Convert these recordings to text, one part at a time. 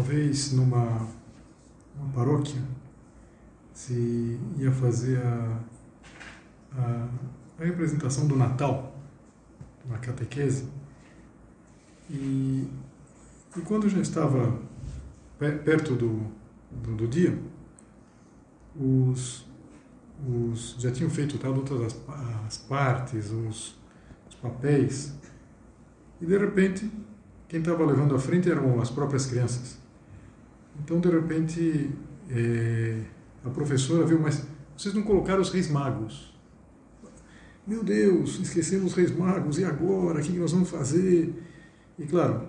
Uma vez numa uma paróquia se ia fazer a, a, a representação do Natal, uma catequese, e, e quando já estava perto do, do, do dia, os, os já tinham feito tá, todas as, as partes, os, os papéis, e de repente quem estava levando à frente eram as próprias crianças. Então, de repente, é, a professora viu, mas vocês não colocaram os reis magos. Meu Deus, esquecemos os reis magos, e agora? O que nós vamos fazer? E claro,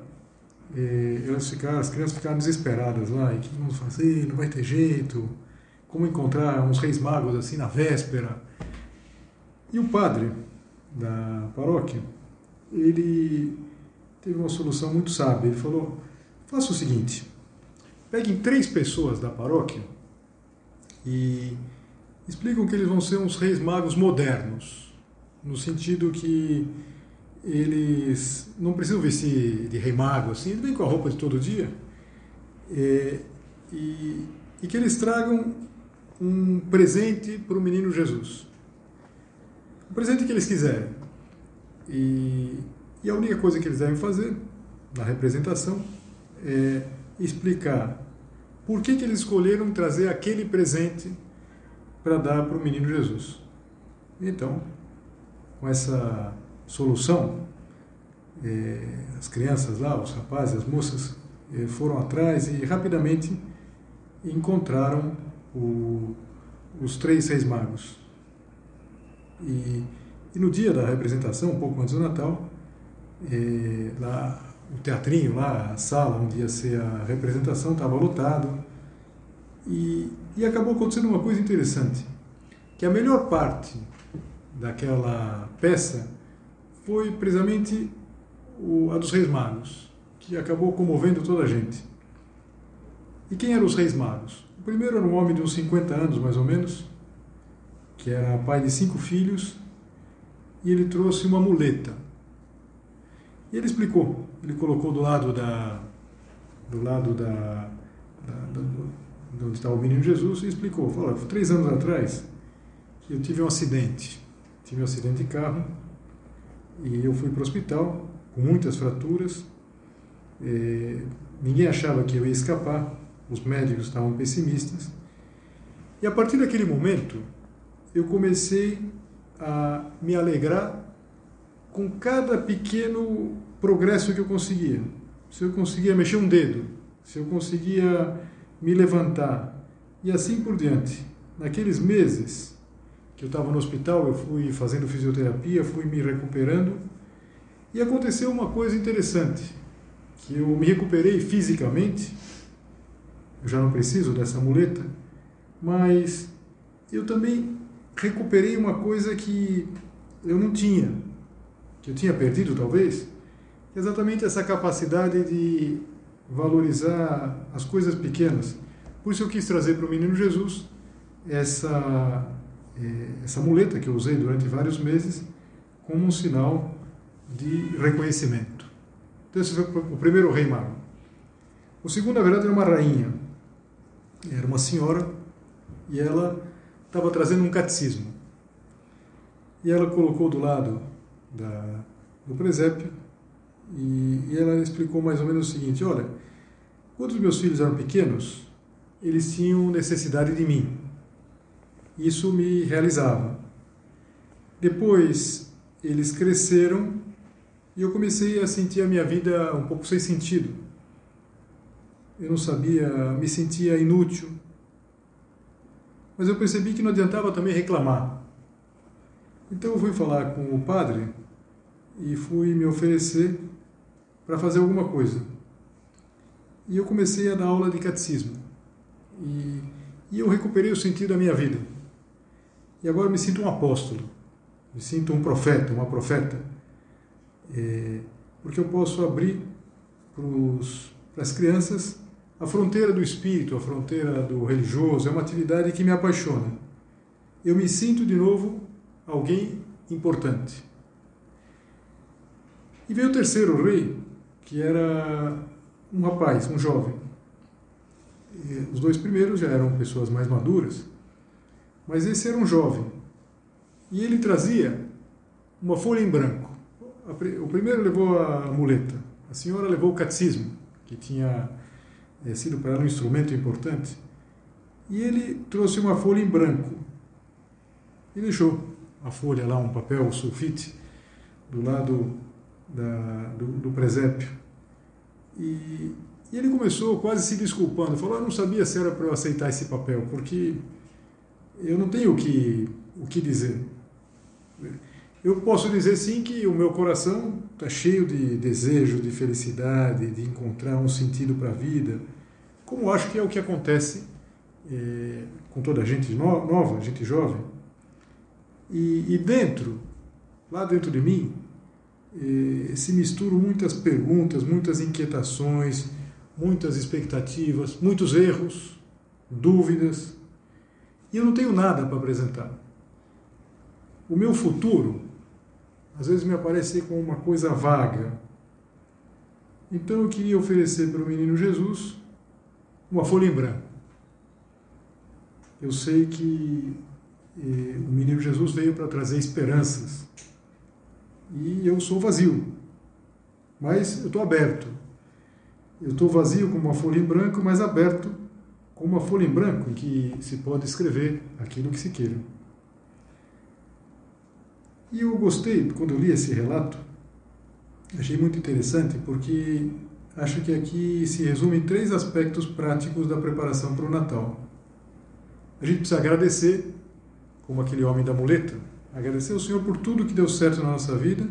é, elas ficaram, as crianças ficaram desesperadas lá, e o que vamos fazer? Não vai ter jeito. Como encontrar uns reis magos assim na véspera? E o padre da paróquia, ele teve uma solução muito sábia. Ele falou: faça o seguinte, peguem três pessoas da paróquia e explicam que eles vão ser uns reis magos modernos, no sentido que eles não precisam vestir de rei mago assim, eles vêm com a roupa de todo dia, e, e, e que eles tragam um presente para o menino Jesus. O presente que eles quiserem. E e a única coisa que eles devem fazer na representação é explicar por que, que eles escolheram trazer aquele presente para dar para o menino Jesus. Então, com essa solução, é, as crianças lá, os rapazes, as moças, é, foram atrás e rapidamente encontraram o, os três reis magos. E, e no dia da representação, um pouco antes do Natal, e lá o teatrinho lá, a sala onde ia ser a representação estava lotado e, e acabou acontecendo uma coisa interessante, que a melhor parte daquela peça foi precisamente o, a dos Reis Magos, que acabou comovendo toda a gente. E quem eram os Reis Magos? O primeiro era um homem de uns 50 anos, mais ou menos, que era pai de cinco filhos, e ele trouxe uma muleta e ele explicou, ele colocou do lado da do lado da, da, da do, onde estava o menino Jesus e explicou, falou, três anos atrás eu tive um acidente, tive um acidente de carro e eu fui para o hospital com muitas fraturas, eh, ninguém achava que eu ia escapar, os médicos estavam pessimistas. E a partir daquele momento eu comecei a me alegrar com cada pequeno progresso que eu conseguia. Se eu conseguia mexer um dedo, se eu conseguia me levantar e assim por diante. Naqueles meses que eu estava no hospital, eu fui fazendo fisioterapia, fui me recuperando e aconteceu uma coisa interessante, que eu me recuperei fisicamente, eu já não preciso dessa muleta, mas eu também recuperei uma coisa que eu não tinha, que eu tinha perdido talvez, exatamente essa capacidade de valorizar as coisas pequenas. Por isso eu quis trazer para o menino Jesus essa, eh, essa muleta que eu usei durante vários meses como um sinal de reconhecimento. Então esse foi o primeiro rei mago. O segundo, na verdade, era uma rainha. Era uma senhora e ela estava trazendo um catecismo. E ela colocou do lado da, do presépio e, e ela explicou mais ou menos o seguinte: olha, quando os meus filhos eram pequenos, eles tinham necessidade de mim. Isso me realizava. Depois, eles cresceram e eu comecei a sentir a minha vida um pouco sem sentido. Eu não sabia, me sentia inútil. Mas eu percebi que não adiantava também reclamar. Então eu fui falar com o padre e fui me oferecer para fazer alguma coisa. E eu comecei a dar aula de catecismo. E, e eu recuperei o sentido da minha vida. E agora me sinto um apóstolo, me sinto um profeta, uma profeta, é, porque eu posso abrir para as crianças a fronteira do espírito, a fronteira do religioso. É uma atividade que me apaixona. Eu me sinto de novo alguém importante. E veio o terceiro rei, que era um rapaz, um jovem. E os dois primeiros já eram pessoas mais maduras, mas esse era um jovem. E ele trazia uma folha em branco. O primeiro levou a muleta, a senhora levou o catecismo, que tinha é, sido para ela um instrumento importante. E ele trouxe uma folha em branco e deixou a folha lá, um papel sulfite, do lado da, do, do presépio. E, e, ele começou quase se desculpando, falou: Eu não sabia se era para eu aceitar esse papel, porque eu não tenho o que, o que dizer. Eu posso dizer sim que o meu coração está cheio de desejo, de felicidade, de encontrar um sentido para a vida, como acho que é o que acontece é, com toda a gente nova, gente jovem. E, e dentro, lá dentro de mim, se misturam muitas perguntas, muitas inquietações, muitas expectativas, muitos erros, dúvidas, e eu não tenho nada para apresentar. O meu futuro, às vezes, me aparece como uma coisa vaga. Então eu queria oferecer para o menino Jesus uma folha em branco. Eu sei que eh, o menino Jesus veio para trazer esperanças. E eu sou vazio. Mas eu estou aberto. Eu estou vazio como uma folha em branco, mas aberto como uma folha em branco em que se pode escrever aquilo que se queira. E eu gostei, quando eu li esse relato, achei muito interessante, porque acho que aqui se resume três aspectos práticos da preparação para o Natal. A gente precisa agradecer, como aquele homem da muleta, agradecer ao Senhor por tudo que deu certo na nossa vida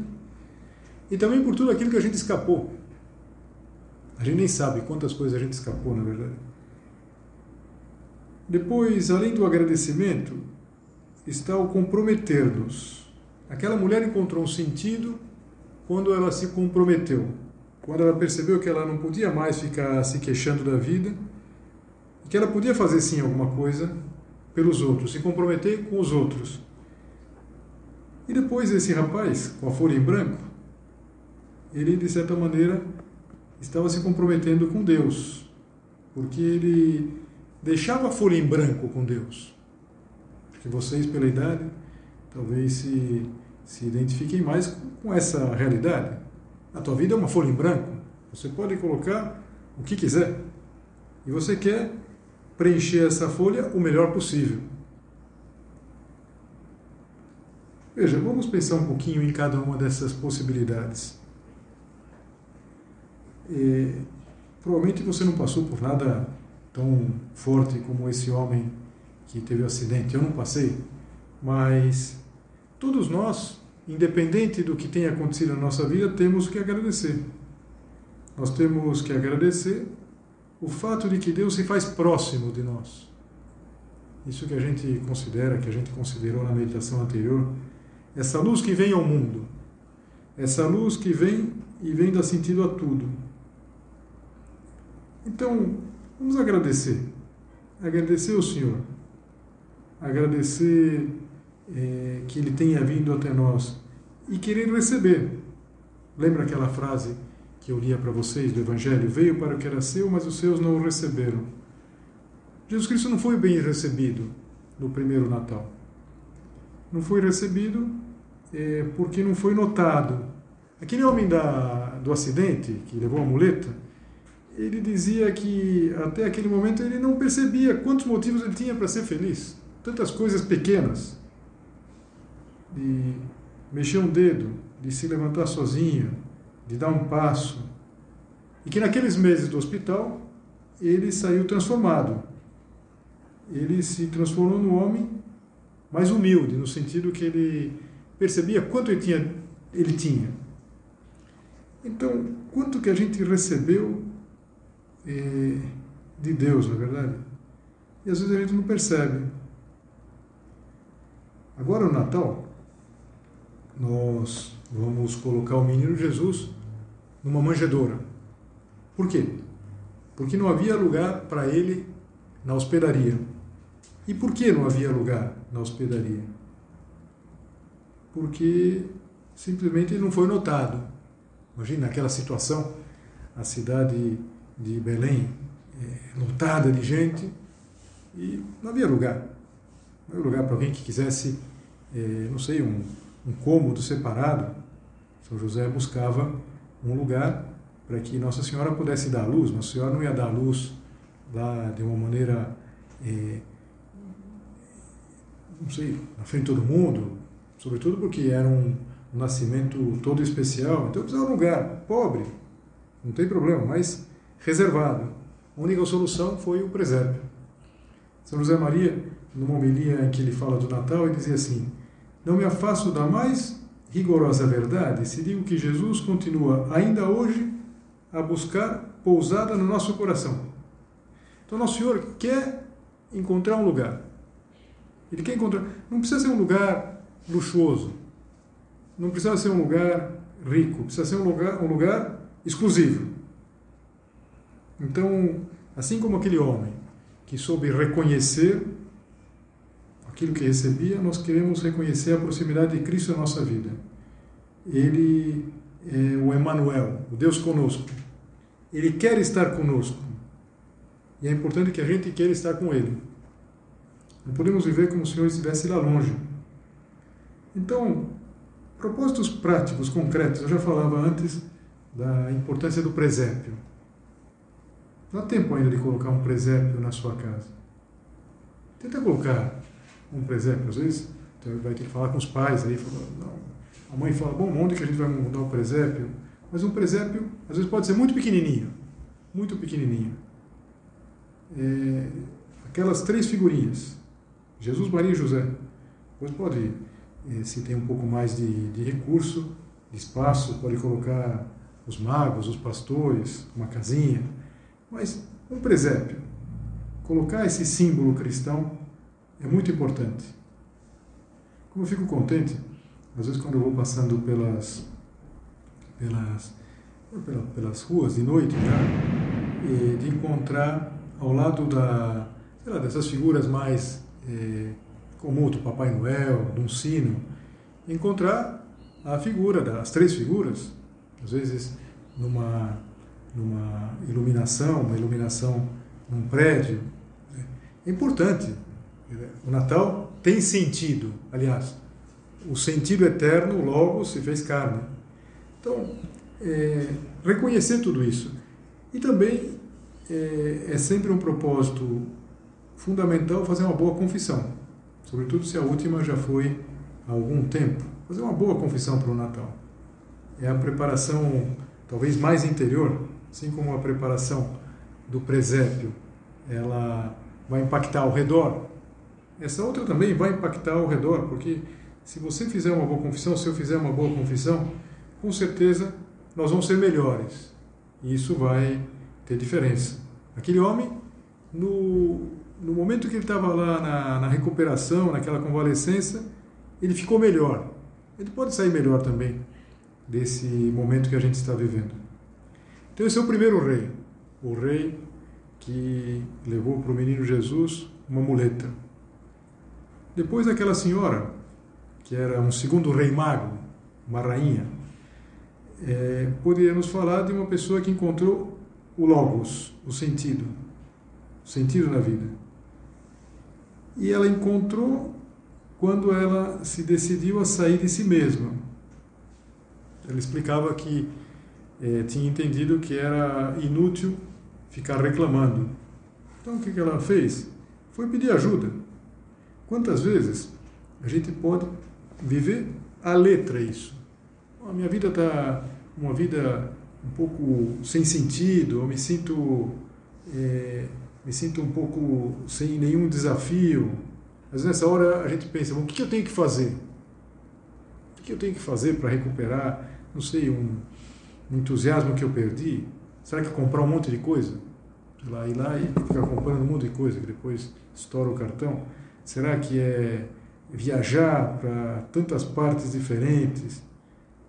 e também por tudo aquilo que a gente escapou. A gente nem sabe quantas coisas a gente escapou, na verdade. Depois, além do agradecimento, está o comprometer-nos. Aquela mulher encontrou um sentido quando ela se comprometeu, quando ela percebeu que ela não podia mais ficar se queixando da vida, que ela podia fazer sim alguma coisa pelos outros, se comprometer com os outros. E depois esse rapaz, com a folha em branco, ele de certa maneira estava se comprometendo com Deus, porque ele deixava a folha em branco com Deus. Porque vocês, pela idade, talvez se, se identifiquem mais com essa realidade. A tua vida é uma folha em branco. Você pode colocar o que quiser. E você quer preencher essa folha o melhor possível. Veja, vamos pensar um pouquinho em cada uma dessas possibilidades. E, provavelmente você não passou por nada tão forte como esse homem que teve o acidente. Eu não passei, mas todos nós, independente do que tenha acontecido na nossa vida, temos que agradecer. Nós temos que agradecer o fato de que Deus se faz próximo de nós. Isso que a gente considera, que a gente considerou na meditação anterior, essa luz que vem ao mundo, essa luz que vem e vem dar sentido a tudo. Então, Vamos agradecer. Agradecer ao Senhor. Agradecer é, que Ele tenha vindo até nós e querer receber. Lembra aquela frase que eu lia para vocês do Evangelho? Veio para o que era seu, mas os seus não o receberam. Jesus Cristo não foi bem recebido no primeiro Natal. Não foi recebido é, porque não foi notado. Aquele homem da, do acidente, que levou a muleta, ele dizia que até aquele momento ele não percebia quantos motivos ele tinha para ser feliz. Tantas coisas pequenas. De mexer um dedo, de se levantar sozinho, de dar um passo. E que naqueles meses do hospital ele saiu transformado. Ele se transformou num homem mais humilde, no sentido que ele percebia quanto ele tinha. Ele tinha. Então, quanto que a gente recebeu é, de Deus, na é verdade? E às vezes a gente não percebe. Agora, o Natal, nós vamos colocar o menino Jesus numa manjedoura. Por quê? Porque não havia lugar para ele na hospedaria. E por que não havia lugar na hospedaria? Porque simplesmente não foi notado. Imagina naquela situação, a cidade de Belém é, lotada de gente e não havia lugar. Não havia lugar para alguém que quisesse, é, não sei, um, um cômodo separado. São José buscava um lugar para que Nossa Senhora pudesse dar luz. Nossa Senhora não ia dar luz lá de uma maneira é, não sei, na frente de todo mundo, sobretudo porque era um, nascimento todo especial, então precisava de um lugar pobre, não tem problema, mas reservado. A única solução foi o presépio. São José Maria, numa homilia em que ele fala do Natal, ele dizia assim: Não me afasto da mais rigorosa verdade se digo que Jesus continua ainda hoje a buscar pousada no nosso coração. Então, Nosso Senhor quer encontrar um lugar. Ele quer encontrar. Não precisa ser um lugar luxuoso. Não precisa ser um lugar rico. Precisa ser um lugar, um lugar exclusivo. Então, assim como aquele homem que soube reconhecer aquilo que recebia, nós queremos reconhecer a proximidade de Cristo na nossa vida. Ele é o Emmanuel, o Deus conosco. Ele quer estar conosco. E é importante que a gente queira estar com Ele. Não podemos viver como se o Senhor estivesse lá longe. Então, propósitos práticos, concretos. Eu já falava antes da importância do presépio. Há tempo ainda de colocar um presépio na sua casa. Tenta colocar um presépio. Às vezes, você vai ter que falar com os pais aí. Não. A mãe fala, bom, onde que a gente vai mudar o presépio? Mas um presépio, às vezes, pode ser muito pequenininho. Muito pequenininho. É, aquelas três figurinhas Jesus, Maria e José. Depois pode, eh, se tem um pouco mais de, de recurso, de espaço, pode colocar os magos, os pastores, uma casinha. Mas um presépio, colocar esse símbolo cristão é muito importante. Como eu fico contente, às vezes quando eu vou passando pelas, pelas, pelas ruas de noite, tá? de encontrar ao lado da, lá, dessas figuras mais é, comum do Papai Noel, de um sino, encontrar a figura, das três figuras, às vezes numa, numa iluminação, uma iluminação num prédio. Né? É importante. O Natal tem sentido, aliás, o sentido eterno logo se fez carne. Então, é, reconhecer tudo isso. E também é, é sempre um propósito fundamental fazer uma boa confissão, sobretudo se a última já foi há algum tempo. Fazer uma boa confissão para o Natal. É a preparação talvez mais interior, assim como a preparação do presépio, ela vai impactar ao redor. Essa outra também vai impactar ao redor, porque se você fizer uma boa confissão, se eu fizer uma boa confissão, com certeza nós vamos ser melhores. E isso vai ter diferença. Aquele homem, no no momento que ele estava lá na, na, recuperação, naquela convalescência, ele ficou melhor. Ele pode sair melhor também desse momento que a gente está vivendo. Então, esse é o primeiro rei. O rei que levou para o menino Jesus uma muleta. Depois, aquela senhora, que era um segundo rei mago, uma rainha, é, poderia nos falar de uma pessoa que encontrou o Logos, o sentido, o sentido na vida. E ela encontrou quando ela se decidiu a sair de si mesma. Ela explicava que eh, tinha entendido que era inútil ficar reclamando. Então o que ela fez? Foi pedir ajuda. Quantas vezes a gente pode viver a letra isso? A minha vida está uma vida um pouco sem sentido, eu me sinto é, me sinto um pouco sem nenhum desafio. Mas nessa hora a gente pensa, bom, o que eu tenho que fazer? O que eu tenho que fazer para recuperar, não sei, um, entusiasmo que eu perdi? Será que comprar um monte de coisa? Lá, ir lá e ficar comprando um monte de coisa que depois estoura o cartão? Será que é viajar para tantas partes diferentes?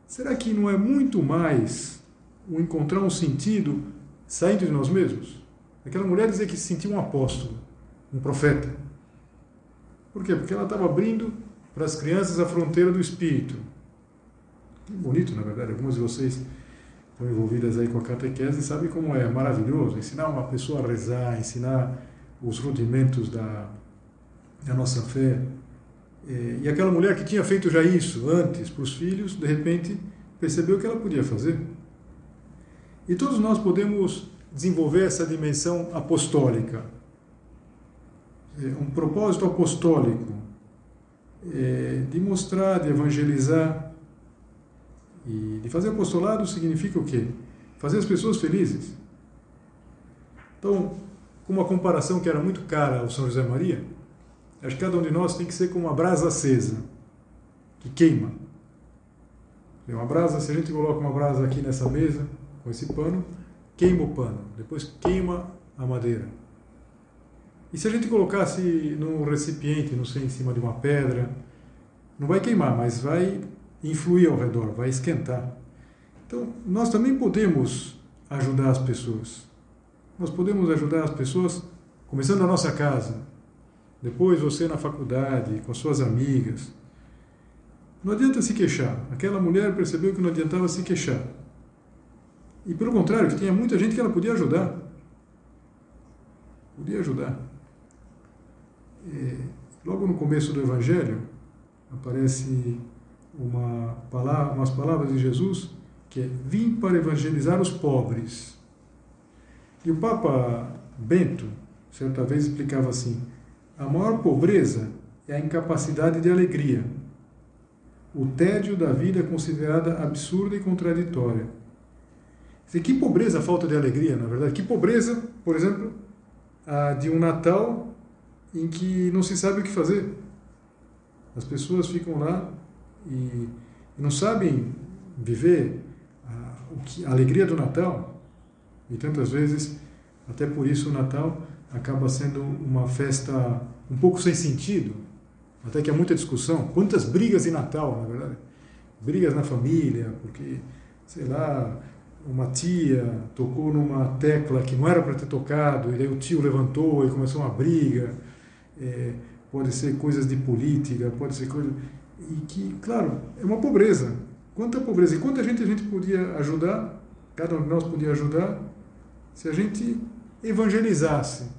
Será que não é muito mais o encontrar um sentido saindo de nós mesmos? Aquela mulher dizia que se sentia um apóstolo, um profeta. Por quê? Porque ela estava abrindo para as crianças a fronteira do espírito. Que bonito, na verdade. Algumas de vocês estão envolvidas aí com a catequese sabem como é maravilhoso ensinar uma pessoa a rezar, ensinar os rudimentos da, da nossa fé. E aquela mulher que tinha feito já isso antes para os filhos, de repente percebeu que ela podia fazer. E todos nós podemos desenvolver essa dimensão apostólica. Um propósito apostólico é, de mostrar, de evangelizar. E de fazer apostolado significa o quê? Fazer as pessoas felizes. Então, com uma comparação que era muito cara ao São José Maria, acho que cada um de nós tem que ser como uma brasa acesa, que queima. Uma brasa, se a gente coloca uma brasa aqui nessa mesa, com esse pano, queima o pano, depois queima a madeira. E se a gente colocasse num recipiente, não sei, em cima de uma pedra, não vai queimar, mas vai influir ao redor, vai esquentar. Então, nós também podemos ajudar as pessoas. Nós podemos ajudar as pessoas começando na nossa casa, depois você na faculdade, com suas amigas. Não adianta se queixar. Aquela mulher percebeu que não adiantava se queixar. E pelo contrário, que tinha muita gente que ela podia ajudar. Podia ajudar. É, logo no começo do Evangelho, aparece uma palavra, umas palavras de Jesus que é: Vim para evangelizar os pobres. E o Papa Bento, certa vez, explicava assim: a maior pobreza é a incapacidade de alegria. O tédio da vida é considerada absurda e contraditória que pobreza a falta de alegria, na verdade. Que pobreza, por exemplo, de um Natal em que não se sabe o que fazer. As pessoas ficam lá e não sabem viver a, a alegria do Natal. E tantas vezes, até por isso, o Natal acaba sendo uma festa um pouco sem sentido. Até que há muita discussão. Quantas brigas em Natal, na verdade? Brigas na família, porque, sei lá, uma tia tocou numa tecla que não era para ter tocado, e daí o tio levantou e começou uma briga. É, pode ser coisas de política, pode ser coisa. E que, claro, é uma pobreza. Quanta pobreza. E quanta gente a gente podia ajudar, cada um de nós podia ajudar, se a gente evangelizasse.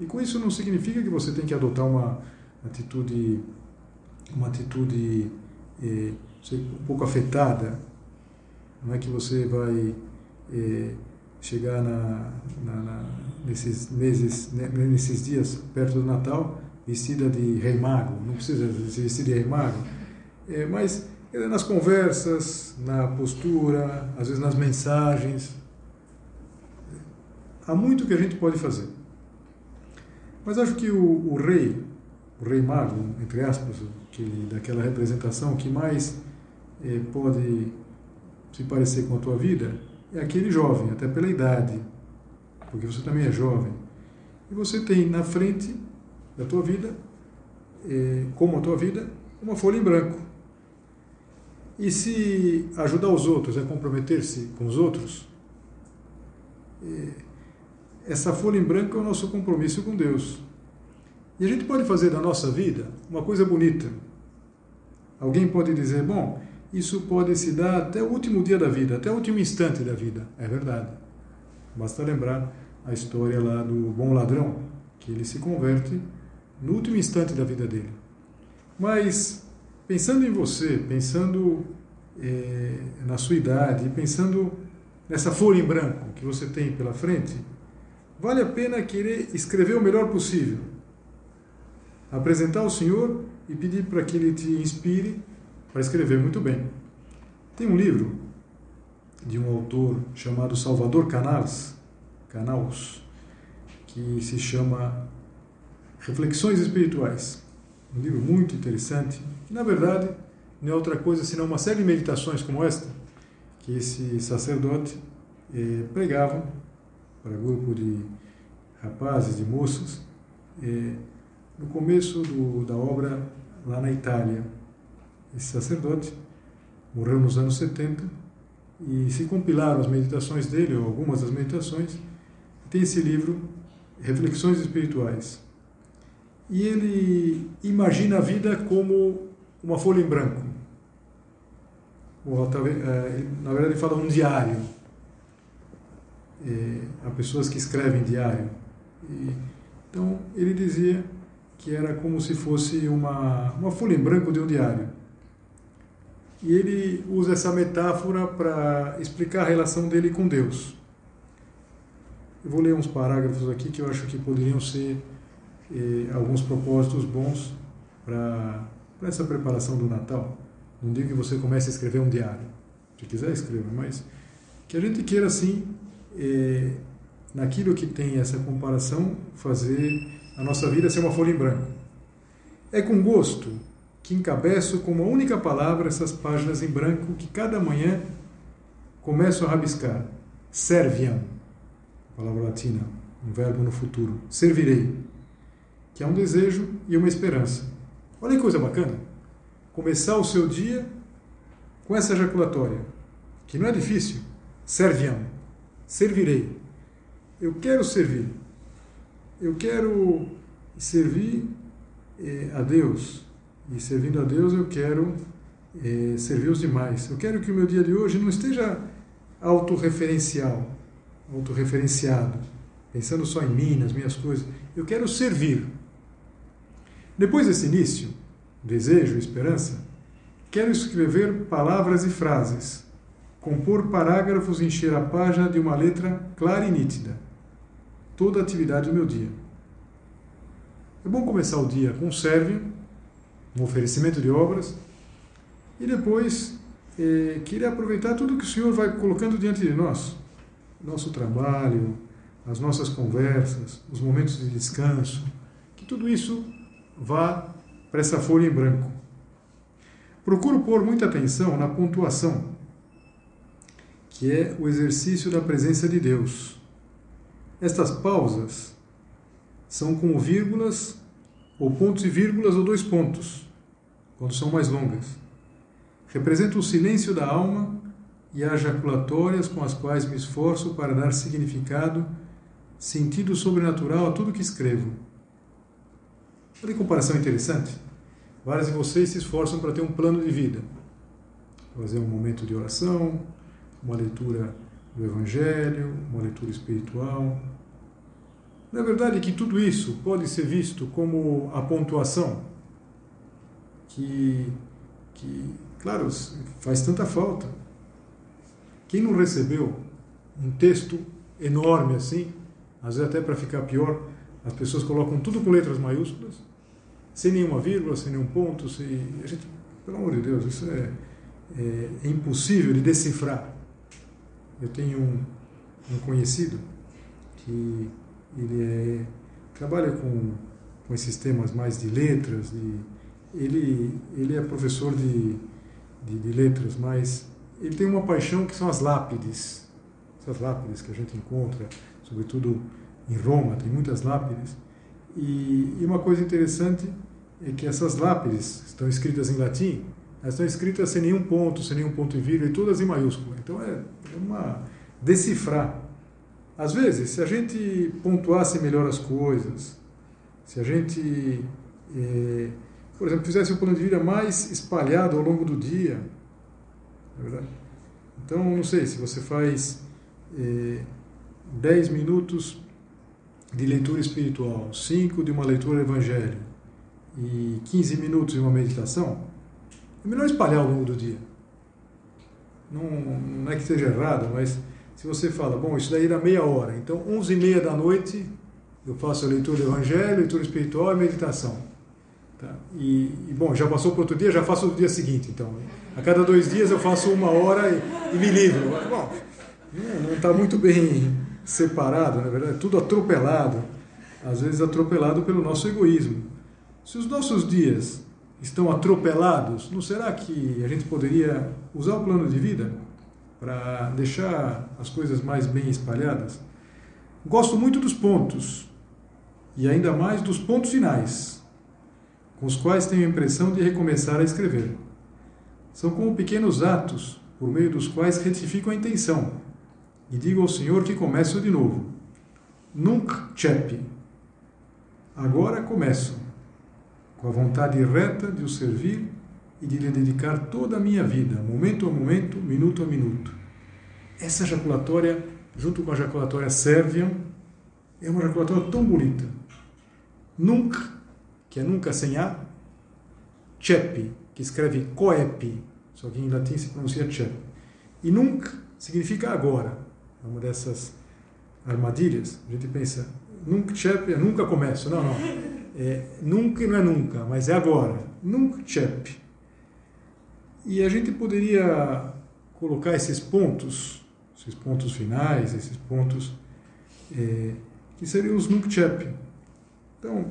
E com isso não significa que você tem que adotar uma atitude, uma atitude é, um pouco afetada não é que você vai é, chegar na, na, na, nesses meses, né, nesses dias perto do Natal, vestida de rei mago. Não precisa se vestir de rei mago. É, mas é nas conversas, na postura, às vezes nas mensagens. Há muito que a gente pode fazer. Mas acho que o, o rei, o rei mago, entre aspas, que, daquela representação que mais é, pode se parecer com a tua vida é aquele jovem, até pela idade, porque você também é jovem. E você tem na frente da tua vida, é, como a tua vida, uma folha em branco. E se ajudar os outros é comprometer-se com os outros, é, essa folha em branco é o nosso compromisso com Deus. E a gente pode fazer da nossa vida uma coisa bonita. Alguém pode dizer, bom, isso pode se dar até o último dia da vida, até o último instante da vida. É verdade. Basta lembrar a história lá do bom ladrão, que ele se converte no último instante da vida dele. Mas, pensando em você, pensando é, na sua idade, pensando nessa folha em branco que você tem pela frente, vale a pena querer escrever o melhor possível. Apresentar ao Senhor e pedir para que Ele te inspire para escrever muito bem. Tem um livro de um autor chamado Salvador Canals, Canals, que se chama Reflexões Espirituais. Um livro muito interessante, que na verdade não é outra coisa senão uma série de meditações como esta, que esse sacerdote eh, pregava para grupo de rapazes, de moças, eh, no começo do, da obra lá na Itália. Esse sacerdote morreu nos anos 70 e se compilaram as meditações dele, ou algumas das meditações, tem esse livro, Reflexões Espirituais. E ele imagina a vida como uma folha em branco. Ou, é, na verdade, ele fala um diário. É, há pessoas que escrevem diário. Então, ele dizia que era como se fosse uma, uma folha em branco de um diário. E ele usa essa metáfora para explicar a relação dele com Deus. Eu vou ler uns parágrafos aqui que eu acho que poderiam ser eh, alguns propósitos bons para essa preparação do Natal. Não digo que você comece a escrever um diário. Se quiser, escreva, mas que a gente queira, assim, eh, naquilo que tem essa comparação, fazer a nossa vida ser uma folha em branco. É com gosto que encabeço com uma única palavra essas páginas em branco que cada manhã começo a rabiscar. Serviam, palavra latina, um verbo no futuro. Servirei, que é um desejo e uma esperança. Olha que coisa bacana. Começar o seu dia com essa ejaculatória, que não é difícil. Serviam, servirei. Eu quero servir. Eu quero servir eh, a Deus e servindo a Deus, eu quero é, servir os demais. Eu quero que o meu dia de hoje não esteja autorreferencial, autorreferenciado, pensando só em mim, nas minhas coisas. Eu quero servir. Depois desse início, desejo, esperança, quero escrever palavras e frases, compor parágrafos e encher a página de uma letra clara e nítida. Toda a atividade do meu dia. É bom começar o dia com serve um oferecimento de obras, e depois eh, queria aproveitar tudo que o Senhor vai colocando diante de nós, nosso trabalho, as nossas conversas, os momentos de descanso, que tudo isso vá para essa folha em branco. Procuro pôr muita atenção na pontuação, que é o exercício da presença de Deus. Estas pausas são com vírgulas ou pontos e vírgulas ou dois pontos, quando são mais longas. Representa o silêncio da alma e as jaculatórias com as quais me esforço para dar significado, sentido sobrenatural a tudo que escrevo. Olha que comparação interessante. Vários de vocês se esforçam para ter um plano de vida. Fazer um momento de oração, uma leitura do Evangelho, uma leitura espiritual, na verdade, que tudo isso pode ser visto como a pontuação que, que, claro, faz tanta falta. Quem não recebeu um texto enorme assim, às vezes até para ficar pior, as pessoas colocam tudo com letras maiúsculas, sem nenhuma vírgula, sem nenhum ponto, sem... a gente, pelo amor de Deus, isso é, é, é impossível de decifrar. Eu tenho um, um conhecido que ele é, trabalha com, com esses temas mais de letras, de, ele, ele é professor de, de, de, letras, mas ele tem uma paixão que são as lápides, essas lápides que a gente encontra, sobretudo em Roma, tem muitas lápides. E, e uma coisa interessante é que essas lápides estão escritas em latim, elas estão escritas sem nenhum ponto, sem nenhum ponto e vírgula, e todas em maiúscula. Então é, é uma decifrar às vezes, se a gente pontuasse melhor as coisas, se a gente, eh, por exemplo, fizesse um plano de vida mais espalhado ao longo do dia, é verdade? Então, não sei, se você faz eh, 10 minutos de leitura espiritual, 5 de uma leitura evangelho e 15 minutos de uma meditação, é melhor espalhar ao longo do dia. Não, não é que esteja errado, mas Se você fala, bom, isso daí dá meia hora, então 11 e meia da noite eu faço a leitura do Evangelho, leitura espiritual e meditação. Tá? E, e, bom, já passou para outro dia, já faço no dia seguinte. Então, a cada dois dias eu faço uma hora e, e me livro. Bom, não está muito bem separado, na verdade, tudo atropelado. Às vezes atropelado pelo nosso egoísmo. Se os nossos dias estão atropelados, não será que a gente poderia usar o plano de vida para deixar as coisas mais bem espalhadas? Gosto muito dos pontos, e ainda mais dos pontos finais, com os quais tenho a impressão de recomeçar a escrever. São como pequenos atos por meio dos quais retifico a intenção e digo ao Senhor que começo de novo. Nunc cep. Agora começo, com a vontade reta de o servir e de lhe dedicar toda a minha vida, momento a momento, minuto a minuto. Essa jaculatória, junto com a jaculatória Serviam, é uma jaculatória tão bonita Nunc, que é nunca sem A, Cep, que escreve coep, só que em latim se pronuncia Cep. E nunc significa agora. É uma dessas armadilhas. A gente pensa, nunc cep é nunca começo. Não, não. É, nunca não é nunca, mas é agora. Nunc cep. E a gente poderia colocar esses pontos, esses pontos finais, esses pontos é, que seriam os nunc cep então,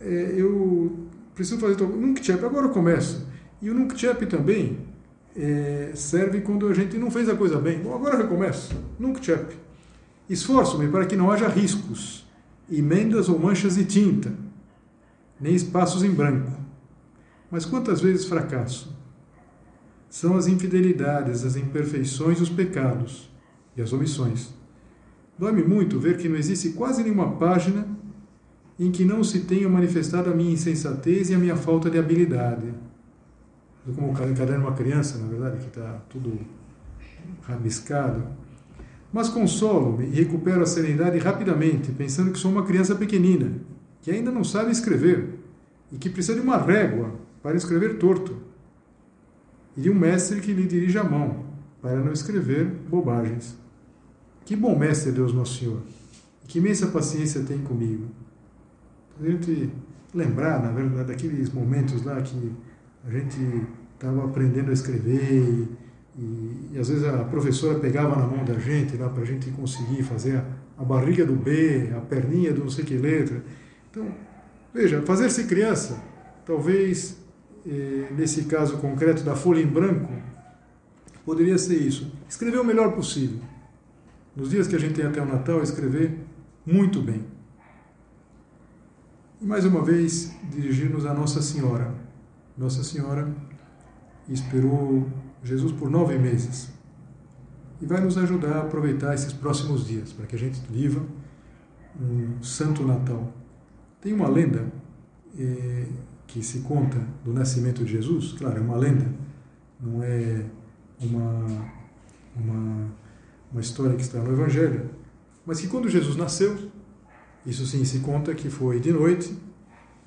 é, eu preciso fazer o Nunkchep, agora eu começo. E o Nunkchep também é, serve quando a gente não fez a coisa bem. Bom, agora eu recomeço. Nunkchep. Esforço-me para que não haja riscos, emendas ou manchas de tinta, nem espaços em branco. Mas quantas vezes fracasso? São as infidelidades, as imperfeições, os pecados e as omissões. Dói-me muito ver que não existe quase nenhuma página em que não se tenha manifestado a minha insensatez e a minha falta de habilidade. Como o caderno de uma criança, na verdade, que está tudo rabiscado. Mas consolo-me e recupero a serenidade rapidamente, pensando que sou uma criança pequenina, que ainda não sabe escrever e que precisa de uma régua para escrever torto, e um mestre que lhe dirija a mão para não escrever bobagens. Que bom mestre Deus nosso Senhor, que imensa paciência tem comigo a gente lembrar, na verdade, daqueles momentos lá que a gente estava aprendendo a escrever e, e, e, às vezes a professora pegava na mão da gente lá para a gente conseguir fazer a, a, barriga do B, a perninha do não sei que letra. Então, veja, fazer-se criança, talvez nesse caso concreto da folha em branco, poderia ser isso. Escrever o melhor possível. Nos dias que a gente tem até o Natal, escrever muito bem. E mais uma vez, dirigir-nos a Nossa Senhora. Nossa Senhora esperou Jesus por nove meses e vai nos ajudar a aproveitar esses próximos dias para que a gente viva um Santo Natal. Tem uma lenda eh, que se conta do nascimento de Jesus, claro, é uma lenda, não é uma, uma, uma história que está no Evangelho, mas que quando Jesus nasceu, isso sim se conta que foi de noite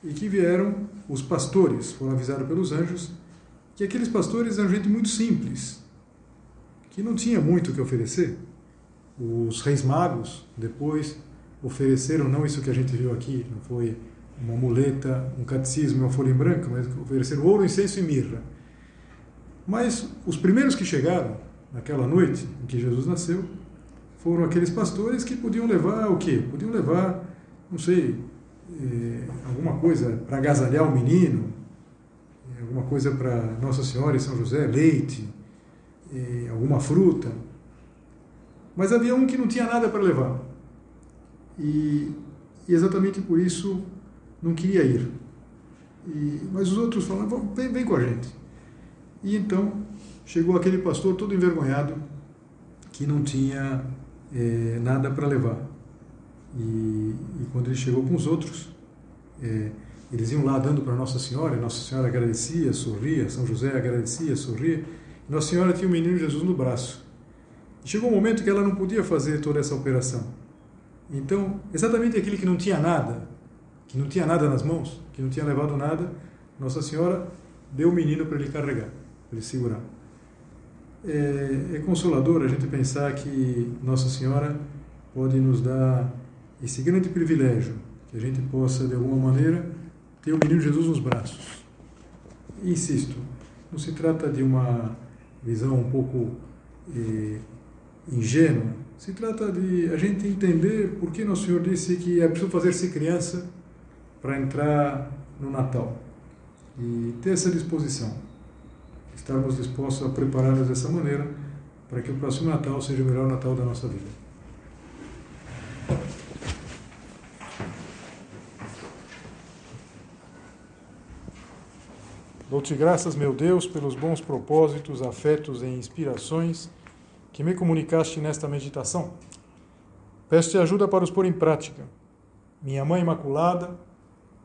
e que vieram os pastores, foram avisados pelos anjos que aqueles pastores eram gente muito simples, que não tinha muito o que oferecer. Os reis magos depois ofereceram não isso que a gente viu aqui, não foi uma muleta, um catecismo, uma folha em branco, mas ofereceram ouro, incenso e mirra. Mas os primeiros que chegaram naquela noite em que Jesus nasceu foram aqueles pastores que podiam levar o quê? Podiam levar, não sei, eh, alguma coisa para agasalhar o menino, eh, alguma coisa para Nossa Senhora e São José, leite, eh, alguma fruta. Mas havia um que não tinha nada para levar. E, e, exatamente por isso não queria ir. E, mas os outros falaram, vem, vem com a gente. E então chegou aquele pastor todo envergonhado, que não tinha é, nada para levar. E, e, quando ele chegou com os outros, é, eles iam lá dando para Nossa Senhora, Nossa Senhora agradecia, sorria, São José agradecia, sorria. Nossa Senhora tinha o menino Jesus no braço. E chegou um momento que ela não podia fazer toda essa operação. Então, exatamente aquele que não tinha nada, que não tinha nada nas mãos, que não tinha levado nada, Nossa Senhora deu o menino para ele carregar, para ele segurar. é, é consolador a gente pensar que Nossa Senhora pode nos dar esse grande privilégio, que a gente possa, de alguma maneira, ter o menino Jesus nos braços. insisto, não se trata de uma visão um pouco eh, ingênua, se trata de a gente entender por que Nosso Senhor disse que é preciso fazer-se criança para entrar no Natal. E ter essa disposição, estarmos dispostos a preparar-nos dessa maneira para que o próximo Natal seja o melhor Natal da nossa vida. Dou-te graças, meu Deus, pelos bons propósitos, afetos e inspirações que me comunicaste nesta meditação. Peço-te ajuda para os pôr em prática. Minha Mãe Imaculada,